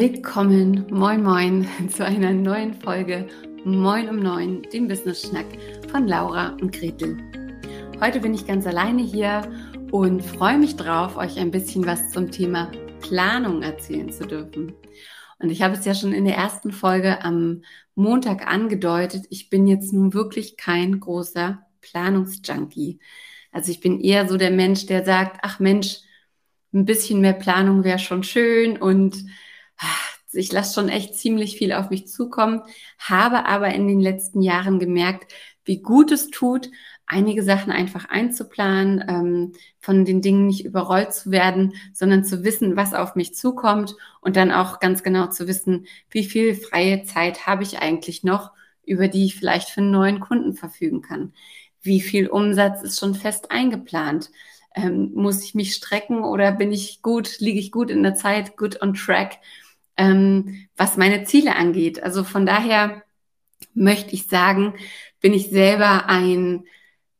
Willkommen, moin moin, zu einer neuen Folge Moin um neun, dem Business Schnack von Laura und Gretel. Heute bin ich ganz alleine hier und freue mich drauf, euch ein bisschen was zum Thema Planung erzählen zu dürfen. Und ich habe es ja schon in der ersten Folge am Montag angedeutet, ich bin jetzt nun wirklich kein großer Planungsjunkie. Also ich bin eher so der Mensch, der sagt, ach Mensch, ein bisschen mehr Planung wäre schon schön und ich lasse schon echt ziemlich viel auf mich zukommen, habe aber in den letzten Jahren gemerkt, wie gut es tut, einige Sachen einfach einzuplanen, ähm, von den Dingen nicht überrollt zu werden, sondern zu wissen, was auf mich zukommt und dann auch ganz genau zu wissen, wie viel freie Zeit habe ich eigentlich noch, über die ich vielleicht für einen neuen Kunden verfügen kann. Wie viel Umsatz ist schon fest eingeplant? Ähm, muss ich mich strecken oder bin ich gut, liege ich gut in der Zeit, good on track? Ähm, was meine Ziele angeht. Also von daher möchte ich sagen, bin ich selber ein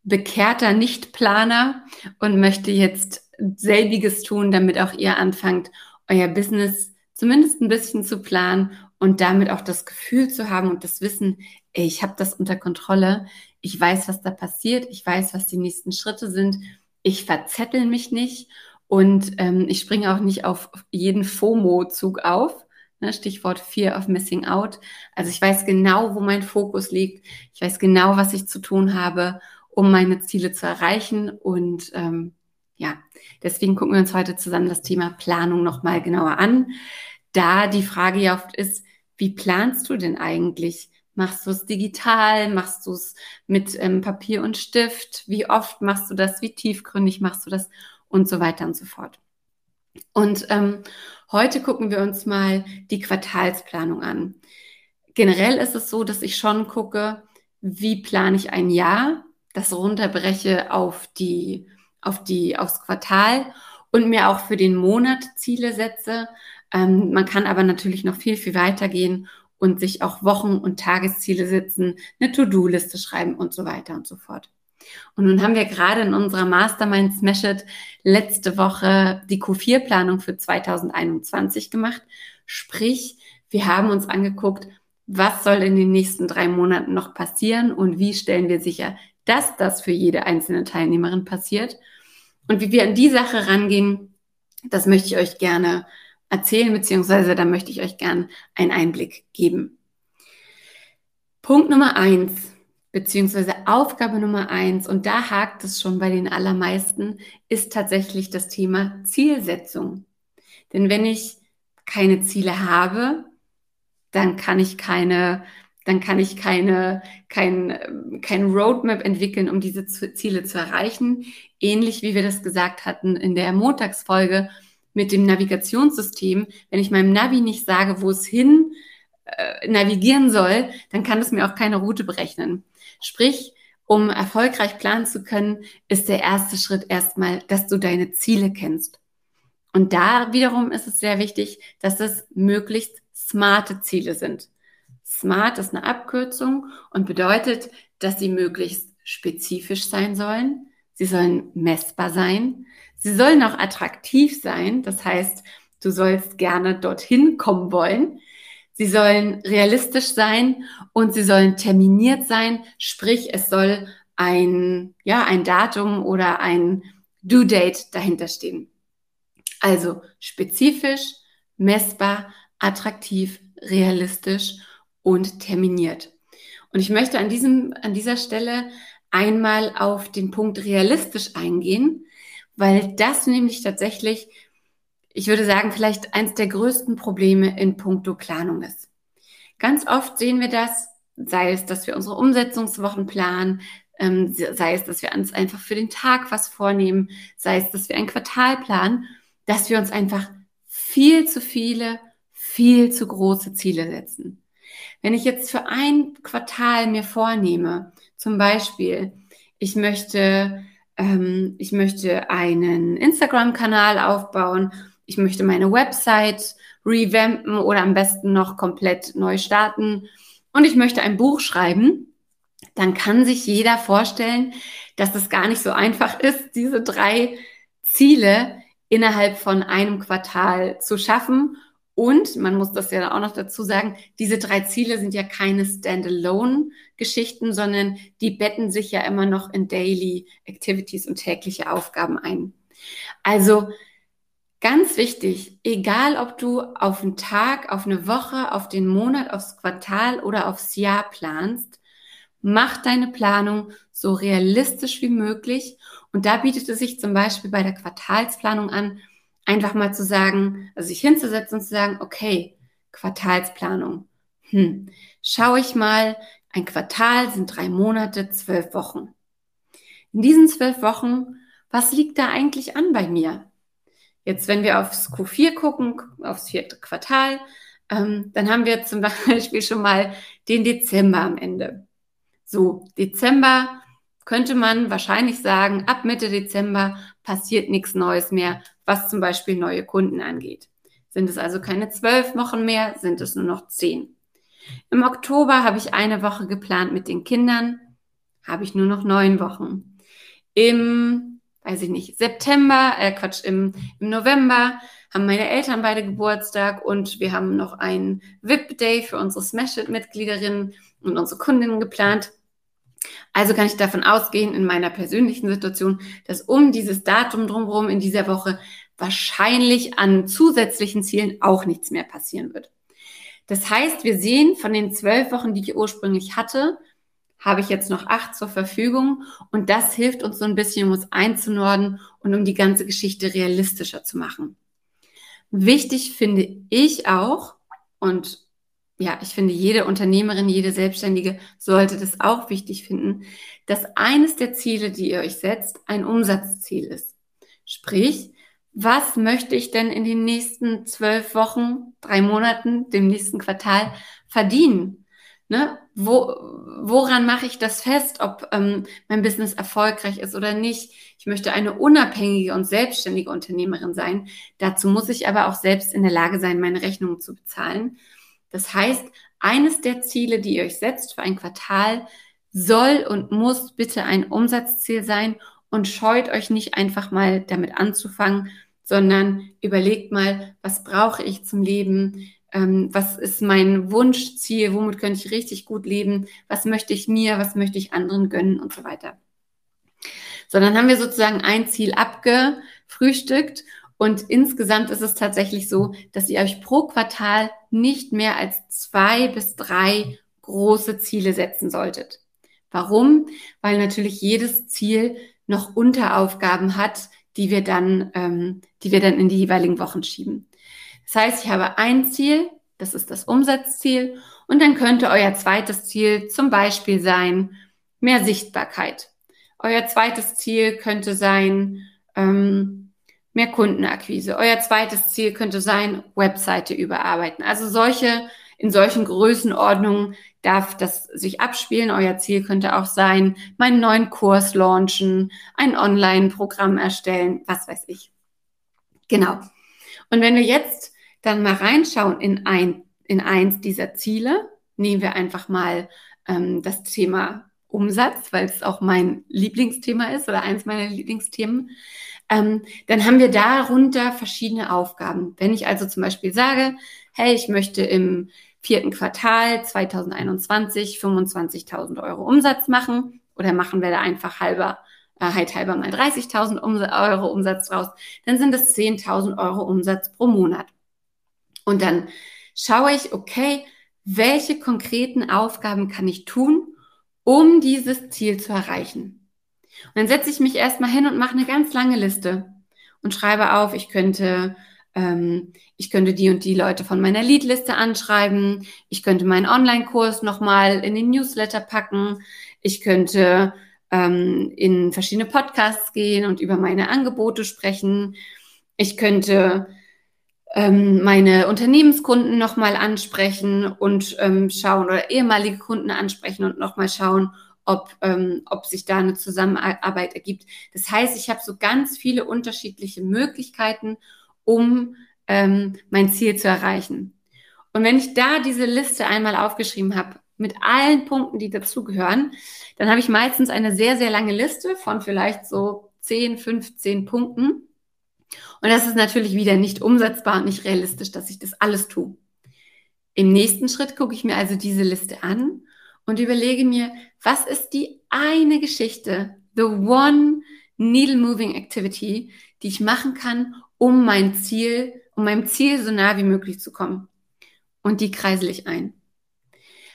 bekehrter Nichtplaner und möchte jetzt selbiges tun, damit auch ihr anfangt, euer Business zumindest ein bisschen zu planen und damit auch das Gefühl zu haben und das Wissen, ey, ich habe das unter Kontrolle, ich weiß, was da passiert, ich weiß, was die nächsten Schritte sind, ich verzettel mich nicht und ähm, ich springe auch nicht auf jeden FOMO-Zug auf, Ne, Stichwort Fear of Missing Out. Also ich weiß genau, wo mein Fokus liegt. Ich weiß genau, was ich zu tun habe, um meine Ziele zu erreichen. Und ähm, ja, deswegen gucken wir uns heute zusammen das Thema Planung nochmal genauer an. Da die Frage ja oft ist, wie planst du denn eigentlich? Machst du es digital? Machst du es mit ähm, Papier und Stift? Wie oft machst du das? Wie tiefgründig machst du das? Und so weiter und so fort. Und ähm, heute gucken wir uns mal die Quartalsplanung an. Generell ist es so, dass ich schon gucke, wie plane ich ein Jahr, das runterbreche auf die, auf die, aufs Quartal und mir auch für den Monat Ziele setze. Ähm, man kann aber natürlich noch viel, viel weiter gehen und sich auch Wochen- und Tagesziele setzen, eine To-Do-Liste schreiben und so weiter und so fort. Und nun haben wir gerade in unserer Mastermind Smash It letzte Woche die Q4-Planung für 2021 gemacht. Sprich, wir haben uns angeguckt, was soll in den nächsten drei Monaten noch passieren und wie stellen wir sicher, dass das für jede einzelne Teilnehmerin passiert. Und wie wir an die Sache rangehen, das möchte ich euch gerne erzählen, beziehungsweise da möchte ich euch gerne einen Einblick geben. Punkt Nummer eins beziehungsweise Aufgabe Nummer eins, und da hakt es schon bei den allermeisten, ist tatsächlich das Thema Zielsetzung. Denn wenn ich keine Ziele habe, dann kann ich keine, dann kann ich keine, kein, kein Roadmap entwickeln, um diese Ziele zu erreichen. Ähnlich wie wir das gesagt hatten in der Montagsfolge mit dem Navigationssystem. Wenn ich meinem Navi nicht sage, wo es hin äh, navigieren soll, dann kann es mir auch keine Route berechnen. Sprich, um erfolgreich planen zu können, ist der erste Schritt erstmal, dass du deine Ziele kennst. Und da wiederum ist es sehr wichtig, dass es möglichst smarte Ziele sind. Smart ist eine Abkürzung und bedeutet, dass sie möglichst spezifisch sein sollen. Sie sollen messbar sein. Sie sollen auch attraktiv sein. Das heißt, du sollst gerne dorthin kommen wollen sie sollen realistisch sein und sie sollen terminiert sein, sprich es soll ein, ja, ein Datum oder ein Due Date dahinter stehen. Also spezifisch, messbar, attraktiv, realistisch und terminiert. Und ich möchte an diesem, an dieser Stelle einmal auf den Punkt realistisch eingehen, weil das nämlich tatsächlich ich würde sagen, vielleicht eins der größten Probleme in puncto Planung ist. Ganz oft sehen wir das, sei es, dass wir unsere Umsetzungswochen planen, ähm, sei es, dass wir uns einfach für den Tag was vornehmen, sei es, dass wir ein Quartal planen, dass wir uns einfach viel zu viele, viel zu große Ziele setzen. Wenn ich jetzt für ein Quartal mir vornehme, zum Beispiel, ich möchte, ähm, ich möchte einen Instagram-Kanal aufbauen ich möchte meine Website revampen oder am besten noch komplett neu starten. Und ich möchte ein Buch schreiben, dann kann sich jeder vorstellen, dass es gar nicht so einfach ist, diese drei Ziele innerhalb von einem Quartal zu schaffen. Und man muss das ja auch noch dazu sagen, diese drei Ziele sind ja keine Standalone-Geschichten, sondern die betten sich ja immer noch in Daily Activities und tägliche Aufgaben ein. Also ganz wichtig, egal ob du auf einen Tag, auf eine Woche, auf den Monat, aufs Quartal oder aufs Jahr planst, mach deine Planung so realistisch wie möglich. Und da bietet es sich zum Beispiel bei der Quartalsplanung an, einfach mal zu sagen, also sich hinzusetzen und zu sagen, okay, Quartalsplanung. Hm, schaue ich mal, ein Quartal sind drei Monate, zwölf Wochen. In diesen zwölf Wochen, was liegt da eigentlich an bei mir? Jetzt, wenn wir aufs Q4 gucken, aufs vierte Quartal, ähm, dann haben wir zum Beispiel schon mal den Dezember am Ende. So, Dezember könnte man wahrscheinlich sagen, ab Mitte Dezember passiert nichts Neues mehr, was zum Beispiel neue Kunden angeht. Sind es also keine zwölf Wochen mehr, sind es nur noch zehn. Im Oktober habe ich eine Woche geplant mit den Kindern, habe ich nur noch neun Wochen. Im, weiß ich nicht, September, äh Quatsch, im, im November haben meine Eltern beide Geburtstag und wir haben noch einen VIP-Day für unsere Smash-It-Mitgliederinnen und unsere Kundinnen geplant. Also kann ich davon ausgehen, in meiner persönlichen Situation, dass um dieses Datum drumherum in dieser Woche wahrscheinlich an zusätzlichen Zielen auch nichts mehr passieren wird. Das heißt, wir sehen von den zwölf Wochen, die ich ursprünglich hatte, habe ich jetzt noch acht zur Verfügung und das hilft uns so ein bisschen, um uns einzunorden und um die ganze Geschichte realistischer zu machen. Wichtig finde ich auch, und ja, ich finde, jede Unternehmerin, jede Selbstständige sollte das auch wichtig finden, dass eines der Ziele, die ihr euch setzt, ein Umsatzziel ist. Sprich, was möchte ich denn in den nächsten zwölf Wochen, drei Monaten, dem nächsten Quartal verdienen? Ne? Wo, woran mache ich das fest, ob ähm, mein Business erfolgreich ist oder nicht? Ich möchte eine unabhängige und selbstständige Unternehmerin sein. Dazu muss ich aber auch selbst in der Lage sein, meine Rechnungen zu bezahlen. Das heißt, eines der Ziele, die ihr euch setzt für ein Quartal, soll und muss bitte ein Umsatzziel sein und scheut euch nicht einfach mal damit anzufangen, sondern überlegt mal, was brauche ich zum Leben? Ähm, was ist mein Wunschziel? Womit könnte ich richtig gut leben? Was möchte ich mir? Was möchte ich anderen gönnen und so weiter? Sondern haben wir sozusagen ein Ziel abgefrühstückt und insgesamt ist es tatsächlich so, dass ihr euch pro Quartal nicht mehr als zwei bis drei große Ziele setzen solltet. Warum? Weil natürlich jedes Ziel noch Unteraufgaben hat, die wir dann, ähm, die wir dann in die jeweiligen Wochen schieben. Das heißt, ich habe ein Ziel, das ist das Umsatzziel, und dann könnte euer zweites Ziel zum Beispiel sein mehr Sichtbarkeit. Euer zweites Ziel könnte sein ähm, mehr Kundenakquise. Euer zweites Ziel könnte sein, Webseite überarbeiten. Also solche, in solchen Größenordnungen darf das sich abspielen. Euer Ziel könnte auch sein, meinen neuen Kurs launchen, ein Online-Programm erstellen, was weiß ich. Genau. Und wenn wir jetzt dann mal reinschauen in ein, in eins dieser Ziele, nehmen wir einfach mal ähm, das Thema Umsatz, weil es auch mein Lieblingsthema ist oder eins meiner Lieblingsthemen ähm, dann haben wir darunter verschiedene Aufgaben. Wenn ich also zum Beispiel sage, hey, ich möchte im vierten Quartal 2021 25.000 Euro Umsatz machen oder machen wir da einfach halber, äh, halt halber mal 30.000 Euro Umsatz draus, dann sind es 10.000 Euro Umsatz pro Monat. Und dann schaue ich, okay, welche konkreten Aufgaben kann ich tun, um dieses Ziel zu erreichen? Und dann setze ich mich erstmal hin und mache eine ganz lange Liste und schreibe auf, ich könnte, ähm, ich könnte die und die Leute von meiner Leadliste anschreiben, ich könnte meinen Online-Kurs nochmal in den Newsletter packen, ich könnte ähm, in verschiedene Podcasts gehen und über meine Angebote sprechen, ich könnte ähm, meine Unternehmenskunden nochmal ansprechen und ähm, schauen oder ehemalige Kunden ansprechen und nochmal schauen, ob, ähm, ob sich da eine Zusammenarbeit ergibt. Das heißt, ich habe so ganz viele unterschiedliche Möglichkeiten, um ähm, mein Ziel zu erreichen. Und wenn ich da diese Liste einmal aufgeschrieben habe, mit allen Punkten, die dazugehören, dann habe ich meistens eine sehr, sehr lange Liste von vielleicht so 10, 15 Punkten. Und das ist natürlich wieder nicht umsetzbar und nicht realistisch, dass ich das alles tue. Im nächsten Schritt gucke ich mir also diese Liste an und überlege mir, was ist die eine Geschichte, the one needle moving activity, die ich machen kann, um mein Ziel, um meinem Ziel so nah wie möglich zu kommen. Und die kreisel ich ein.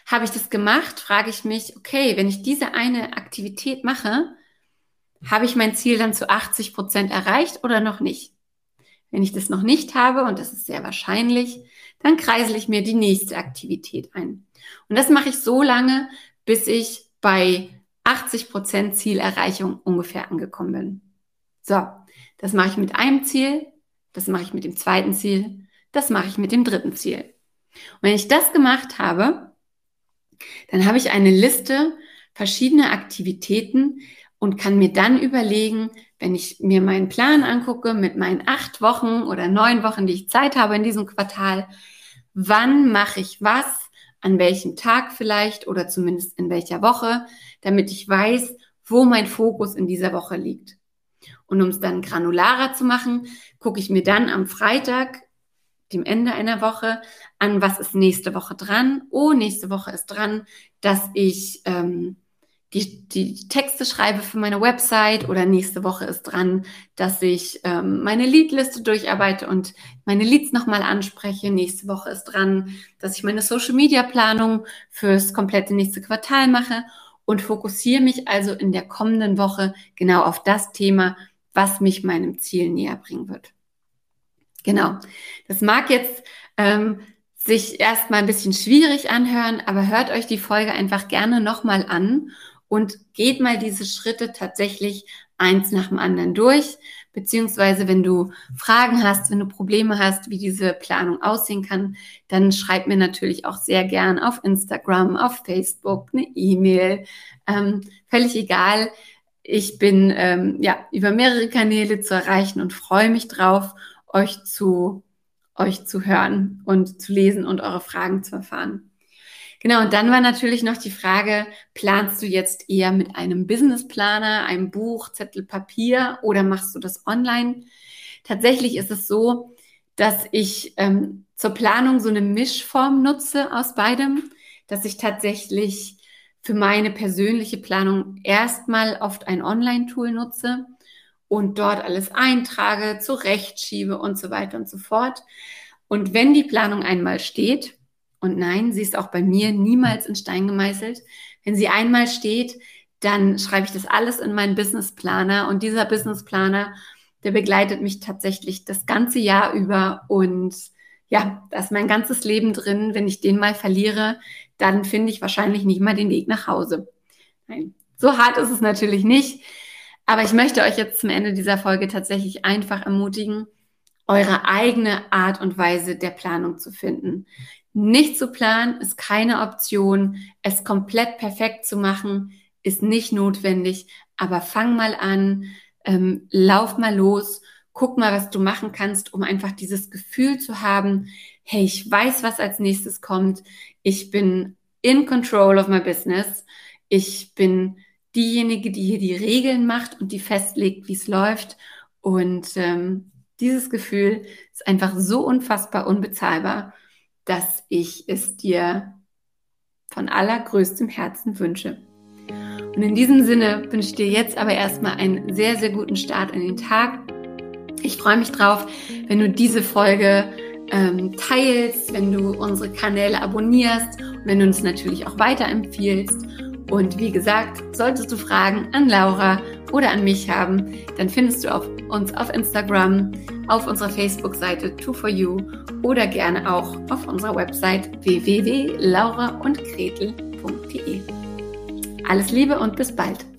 Habe ich das gemacht, frage ich mich, okay, wenn ich diese eine Aktivität mache, habe ich mein Ziel dann zu 80 Prozent erreicht oder noch nicht? Wenn ich das noch nicht habe, und das ist sehr wahrscheinlich, dann kreisel ich mir die nächste Aktivität ein. Und das mache ich so lange, bis ich bei 80 Prozent Zielerreichung ungefähr angekommen bin. So, das mache ich mit einem Ziel, das mache ich mit dem zweiten Ziel, das mache ich mit dem dritten Ziel. Und wenn ich das gemacht habe, dann habe ich eine Liste verschiedener Aktivitäten und kann mir dann überlegen, wenn ich mir meinen Plan angucke mit meinen acht Wochen oder neun Wochen, die ich Zeit habe in diesem Quartal, wann mache ich was, an welchem Tag vielleicht oder zumindest in welcher Woche, damit ich weiß, wo mein Fokus in dieser Woche liegt. Und um es dann granularer zu machen, gucke ich mir dann am Freitag, dem Ende einer Woche, an, was ist nächste Woche dran. Oh, nächste Woche ist dran, dass ich ähm, die, die Texte schreibe für meine Website oder nächste Woche ist dran, dass ich ähm, meine Leadliste durcharbeite und meine Leads nochmal anspreche. Nächste Woche ist dran, dass ich meine Social Media Planung fürs komplette nächste Quartal mache und fokussiere mich also in der kommenden Woche genau auf das Thema, was mich meinem Ziel näher bringen wird. Genau. Das mag jetzt ähm, sich erstmal ein bisschen schwierig anhören, aber hört euch die Folge einfach gerne nochmal an und geht mal diese Schritte tatsächlich eins nach dem anderen durch. Beziehungsweise, wenn du Fragen hast, wenn du Probleme hast, wie diese Planung aussehen kann, dann schreib mir natürlich auch sehr gern auf Instagram, auf Facebook, eine E-Mail. Ähm, völlig egal. Ich bin ähm, ja über mehrere Kanäle zu erreichen und freue mich drauf, euch zu euch zu hören und zu lesen und eure Fragen zu erfahren. Genau, und dann war natürlich noch die Frage, planst du jetzt eher mit einem Businessplaner, einem Buch, Zettel, Papier oder machst du das online? Tatsächlich ist es so, dass ich ähm, zur Planung so eine Mischform nutze aus beidem, dass ich tatsächlich für meine persönliche Planung erstmal oft ein Online-Tool nutze und dort alles eintrage, zurechtschiebe und so weiter und so fort. Und wenn die Planung einmal steht, und nein, sie ist auch bei mir niemals in Stein gemeißelt. Wenn sie einmal steht, dann schreibe ich das alles in meinen Businessplaner und dieser Businessplaner, der begleitet mich tatsächlich das ganze Jahr über und ja, da ist mein ganzes Leben drin. Wenn ich den mal verliere, dann finde ich wahrscheinlich nicht mal den Weg nach Hause. Nein, so hart ist es natürlich nicht. Aber ich möchte euch jetzt zum Ende dieser Folge tatsächlich einfach ermutigen, eure eigene Art und Weise der Planung zu finden. Nicht zu planen ist keine Option. Es komplett perfekt zu machen ist nicht notwendig. Aber fang mal an, ähm, lauf mal los, guck mal, was du machen kannst, um einfach dieses Gefühl zu haben, hey, ich weiß, was als nächstes kommt. Ich bin in control of my business. Ich bin diejenige, die hier die Regeln macht und die festlegt, wie es läuft. Und ähm, dieses Gefühl ist einfach so unfassbar unbezahlbar dass ich es dir von allergrößtem Herzen wünsche. Und in diesem Sinne wünsche ich dir jetzt aber erstmal einen sehr, sehr guten Start in den Tag. Ich freue mich drauf, wenn du diese Folge ähm, teilst, wenn du unsere Kanäle abonnierst und wenn du uns natürlich auch weiterempfiehlst. Und wie gesagt, solltest du Fragen an Laura oder an mich haben, dann findest du auf uns auf Instagram, auf unserer Facebook-Seite 2 oder gerne auch auf unserer Website www.lauraundgretel.de. Alles Liebe und bis bald!